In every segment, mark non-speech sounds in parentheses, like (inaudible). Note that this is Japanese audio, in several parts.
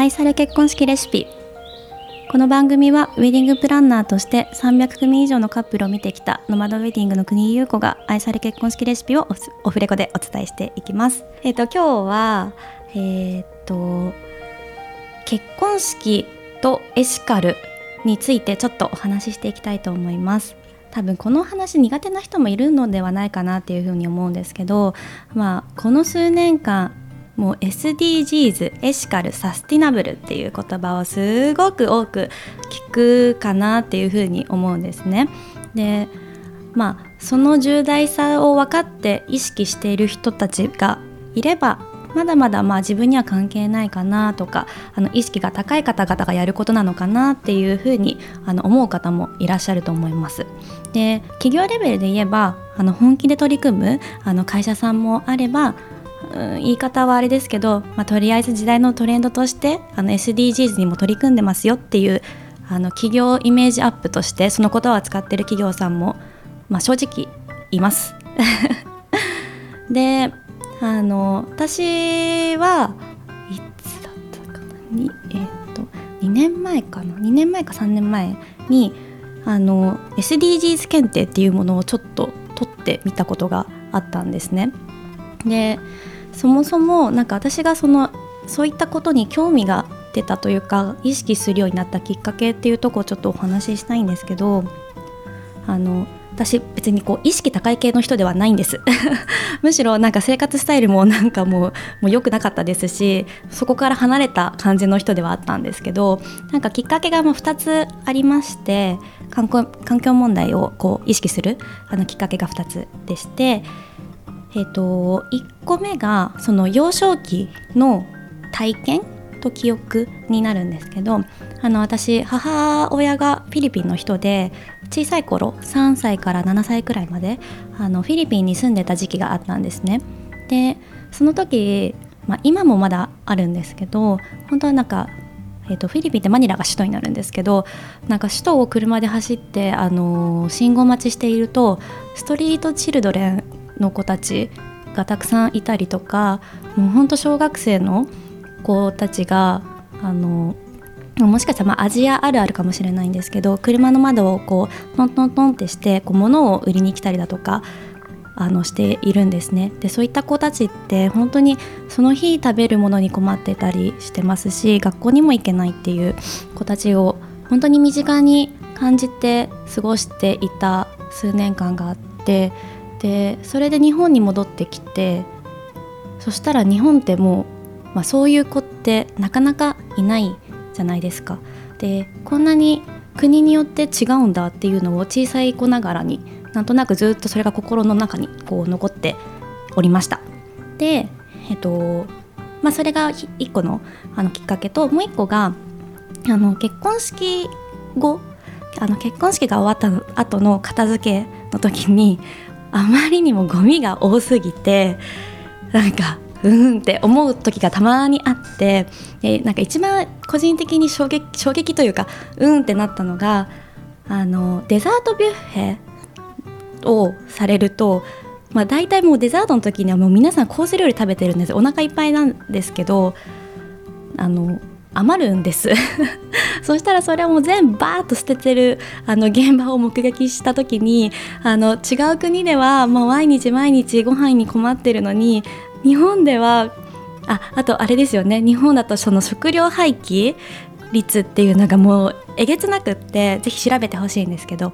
愛され結婚式レシピ。この番組はウェディングプランナーとして300組以上のカップルを見てきたノマドウェディングの国井優子が愛され結婚式レシピをオフレコでお伝えしていきます。えっ、ー、と今日はえっ、ー、と結婚式とエシカルについてちょっとお話ししていきたいと思います。多分この話苦手な人もいるのではないかなっていうふうに思うんですけど、まあ、この数年間もう SDGs エシカルサスティナブルっていう言葉をすごく多く聞くかなっていうふうに思うんですね。でまあその重大さを分かって意識している人たちがいればまだまだまあ自分には関係ないかなとかあの意識が高い方々がやることなのかなっていうふうにあの思う方もいらっしゃると思います。で企業レベルで言えばあの本気で取り組むあの会社さんもあればうん、言い方はあれですけど、まあ、とりあえず時代のトレンドとしてあの SDGs にも取り組んでますよっていうあの企業イメージアップとしてその言葉を使ってる企業さんも、まあ、正直います。(laughs) であの私はいつだったかな？に、えー、っと2年前かな？2年前か3年前にあの SDGs 検定っていうものをちょっと取ってみたことがあったんですね。でそもそもなんか私がそのそういったことに興味が出たというか意識するようになったきっかけっていうとこをちょっとお話ししたいんですけどあの私別にこう意識高い系の人ではないんです。(laughs) むしろなんか生活スタイルもなんかもうもう良くなかったですしそこから離れた感じの人ではあったんですけどなんかきっかけがもう2つありまして環境環境問題をこう意識するあのきっかけが2つでしてえーと、1個目がその幼少期の体験と記憶になるんですけどあの私母親がフィリピンの人で小さい頃3歳から7歳くらいまであのフィリピンに住んでた時期があったんですね。でその時、まあ、今もまだあるんですけど本当はなんかえーと、フィリピンってマニラが首都になるんですけどなんか首都を車で走って、あのー、信号待ちしているとストリートチルドレンの子たちがたくさんいたりとかもうほんと小学生の子たちがあのもしかしたらまアジアあるあるかもしれないんですけど車の窓をこうトントントンってしてこう物を売りに来たりだとかあのしているんですね。でそういった子たちって本当にその日食べるものに困ってたりしてますし学校にも行けないっていう子たちを本当に身近に感じて過ごしていた数年間があってでそれで日本に戻ってきてそしたら日本ってもう、まあ、そういう子ってなかなかいないじゃないですか。でこんなに国によって違うんだっていうのを小さい子ながらになんとなくずっとそれが心の中にこう残っておりました。で、えっとまあ、それが1個のあのきっかけともう1個があの結婚式後あの結婚式が終わった後の片付けの時にあまりにもゴミが多すぎてなんかうんって思う時がたまにあってえなんか一番個人的に衝撃衝撃というかうんってなったのがあのデザートビュッフェをされると、まあ、大体もうデザートの時にはもう皆さんコース料理食べてるんです。お腹いっぱいなんですけどあの余るんです。(laughs) そしたらそれをもう全部バーッと捨ててるあの現場を目撃した時にあの違う国ではもう毎日毎日ご飯に困ってるのに日本ではああとあれですよね。日本だとその食料廃棄率っていうのがもうえげつなくってぜひ調べてほしいんですけど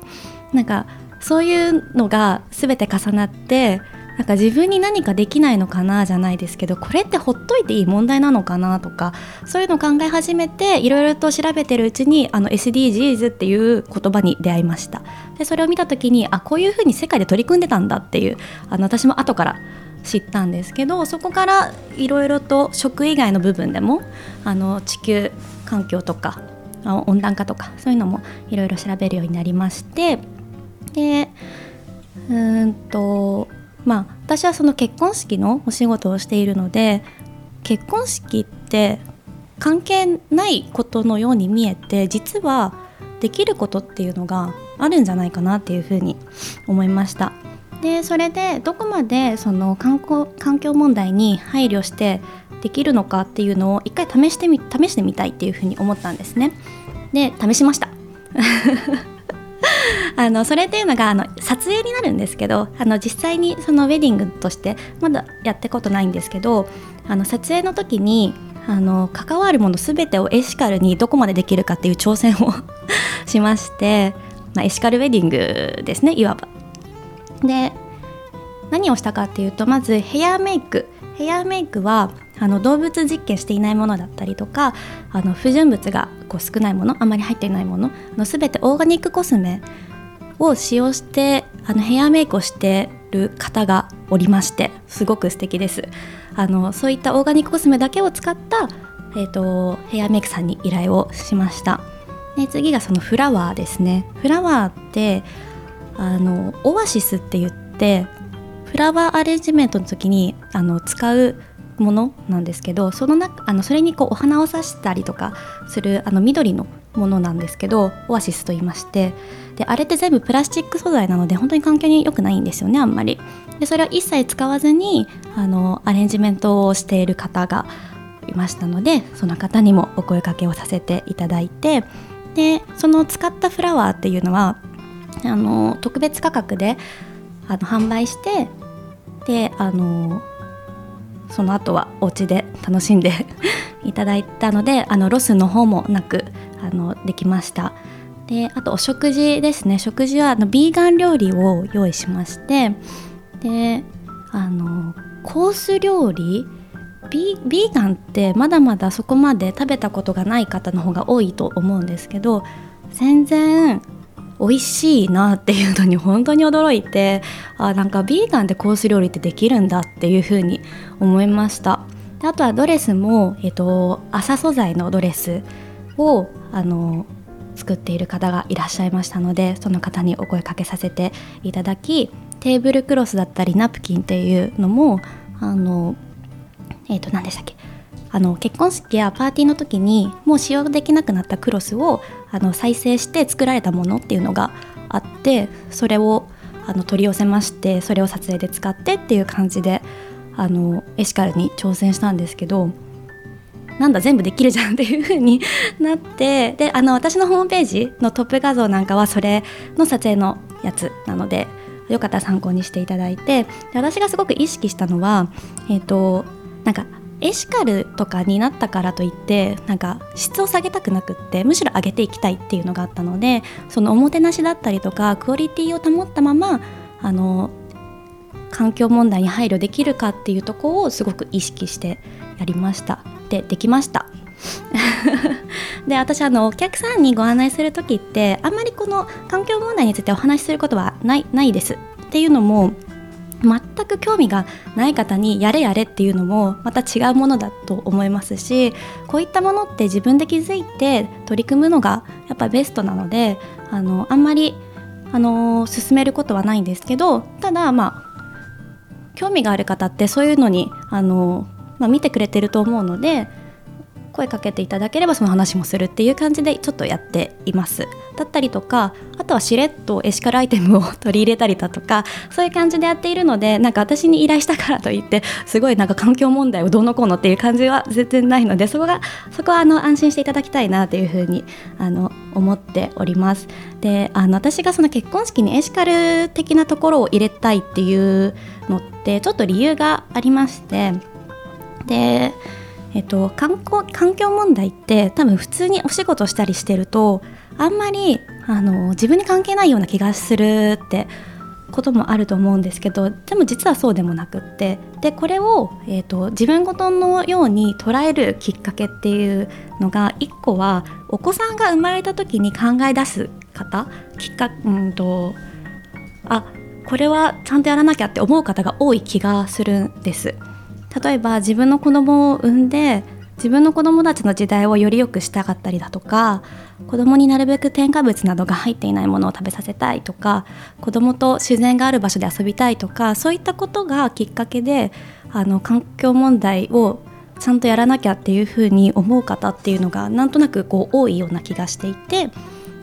なんかそういうのが全て重なってなんか自分に何かできないのかなじゃないですけどこれってほっといていい問題なのかなとかそういうのを考え始めていろいろと調べてるうちにあの SDGs っていう言葉に出会いました。でそれを見た時にあこういうふうに世界で取り組んでたんだっていうあの私も後から知ったんですけどそこからいろいろと食以外の部分でもあの地球環境とか温暖化とかそういうのもいろいろ調べるようになりましてでうんとまあ私はその結婚式のお仕事をしているので結婚式って関係ないことのように見えて実はできることっていうのがあるんじゃないかなっていうふうに思いました。でそれでどこまでその環環境問題に配慮してできるのかっていうのを一回試してみ試してみたいっていうふうに思ったんですね。で試しました。(laughs) あのそれっていうのがあの撮影になるんですけどあの実際にそのウェディングとしてまだやったことないんですけどあの撮影の時にあの関わるもの全てをエシカルにどこまでできるかっていう挑戦を (laughs) しまして、まあ、エシカルウェディングですねいわば。で何をしたかっていうとまずヘアメイクヘアメイクはあの動物実験していないものだったりとかあの不純物がこう少ないものあまり入っていないものあの全てオーガニックコスメを使用してあのヘアメイクをしてる方がおりましてすごく素敵です。あのそういったオーガニックコスメだけを使った、えーと、ヘアメイクさんに依頼をしました。で次がそのフラワーですね。フラワーってあのオアシスって言ってフラワーアレンジメントの時にあの使うものなんですけどその中あのそれにこうお花を刺したりとかするあの緑のものなんですけどオアシスと言いましてであれって全部プラスチック素材なので本当に環境に良くないんですよねあんまり。でそれを一切使わずにあのアレンジメントをしている方がいましたのでその方にもお声かけをさせていただいてでその使ったフラワーっていうのはあの特別価格であの販売してであのその後はお家で楽しんで (laughs) いただいたのであのロスの方もなくあのできました。であとお食事ですね。食事はあのビーガン料理を用意しましてであのコース料理ビビーガンってまだまだそこまで食べたことがない方の方が多いと思うんですけど全然美味しいなっていうのに本当に驚いてあなんかビーガンでコース料理ってできるんだっていうふうに思いました。あとはドレスも、えっと、麻素材のドレスをあの作っている方がいらっしゃいましたのでその方にお声かけさせていただきテーブルクロスだったりナプキンっていうのもあのえっ、と何でしたっけ？あの結婚式やパーティーの時にもう使用できなくなったクロスをあの再生して作られたものっていうのがあってそれをあの取り寄せましてそれを撮影で使ってっていう感じであのエシカルに挑戦したんですけどなんだ全部できるじゃんっていう風に (laughs) なってであの私のホームページのトップ画像なんかはそれの撮影のやつなのでよかったら参考にしていただいてで私がすごく意識したのはえっ、ー、となんかエシカルとかになったからといってなんか質を下げたくなくってむしろ上げていきたいっていうのがあったのでそのおもてなしだったりとかクオリティを保ったままあの環境問題に配慮できるかっていうとこをすごく意識してやりました。でできました。(laughs) で私あのお客さんにご案内する時ってあんまりこの環境問題についてお話しすることはないないです。っていうのも全く興味がない方にやれやれっていうのもまた違うものだと思いますしこういったものって自分で気づいて取り組むのがやっぱベストなのであのあんまりあの進めることはないんですけどただまあ興味がある方ってそういうのにあの、まあ、見てくれてると思うので声かけていただければその話もするっていう感じでちょっとやっています。だったりとかあとはしれっとエシカルアイテムを取り入れたりだとかそういう感じでやっているのでなんか私に依頼したからといってすごいなんか環境問題をどうのこうのっていう感じは全然ないのでそこがそこはあの安心していただきたいなというふうにあの思っております。であの私がその結婚式にエシカル的なところを入れたいっていうのってちょっと理由がありましてでえっと、環環境問題って多分普通にお仕事したりしてるとあんまりあの自分に関係ないような気がするってこともあると思うんですけどでも実はそうでもなくってでこれを、えーと、自分ごとのように捉えるきっかけっていうのが1個はお子さんが生まれた時に考え出す方きっかうんとあこれはちゃんとやらなきゃって思う方が多い気がするんです。例えば自分の子供を産んで自分の子供たちの時代をより良くしたかったりだとか子供になるべく添加物などが入っていないものを食べさせたいとか子供と自然がある場所で遊びたいとかそういったことがきっかけであの環境問題をちゃんとやらなきゃっていうふうに思う方っていうのがなんとなくこう多いような気がしていて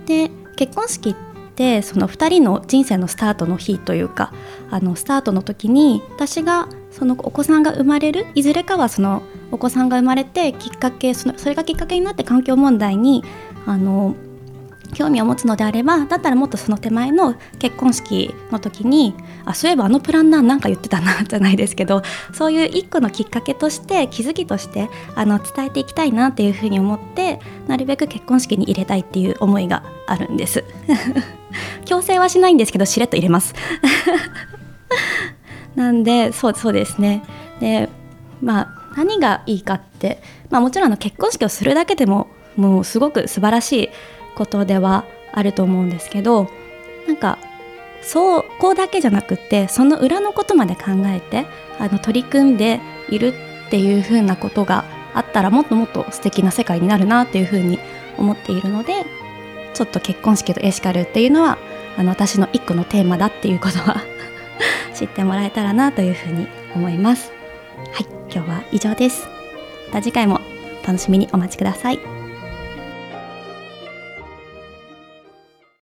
で結婚式ってその2人の人生のスタートの日というかあのスタートの時に私がそのお子さんが生まれるいずれかはそのお子さんが生まれてきっかけそのそれがきっかけになって環境問題にあの興味を持つのであればだったらもっとその手前の結婚式の時にあそういえばあのプランナーなんか言ってたなじゃないですけどそういう一個のきっかけとして気づきとしてあの伝えていきたいなっていうふうに思ってなるべく結婚式に入れたいっていう思いがあるんです。(laughs) 強制はしないんですけどしれっと入れます。なんでそうそうですね。でまあ何がいいかって、まあ、もちろんの結婚式をするだけでももうすごく素晴らしいことではあると思うんですけどなんかそうこうだけじゃなくってその裏のことまで考えてあの取り組んでいるっていう風なことがあったらもっともっと素敵な世界になるなっていう風に思っているのでちょっと結婚式とエシカルっていうのはあの私の一個のテーマだっていうことは知ってもらえたらなというふうに思います。はい今日は以上です。また次回も楽しみにお待ちください。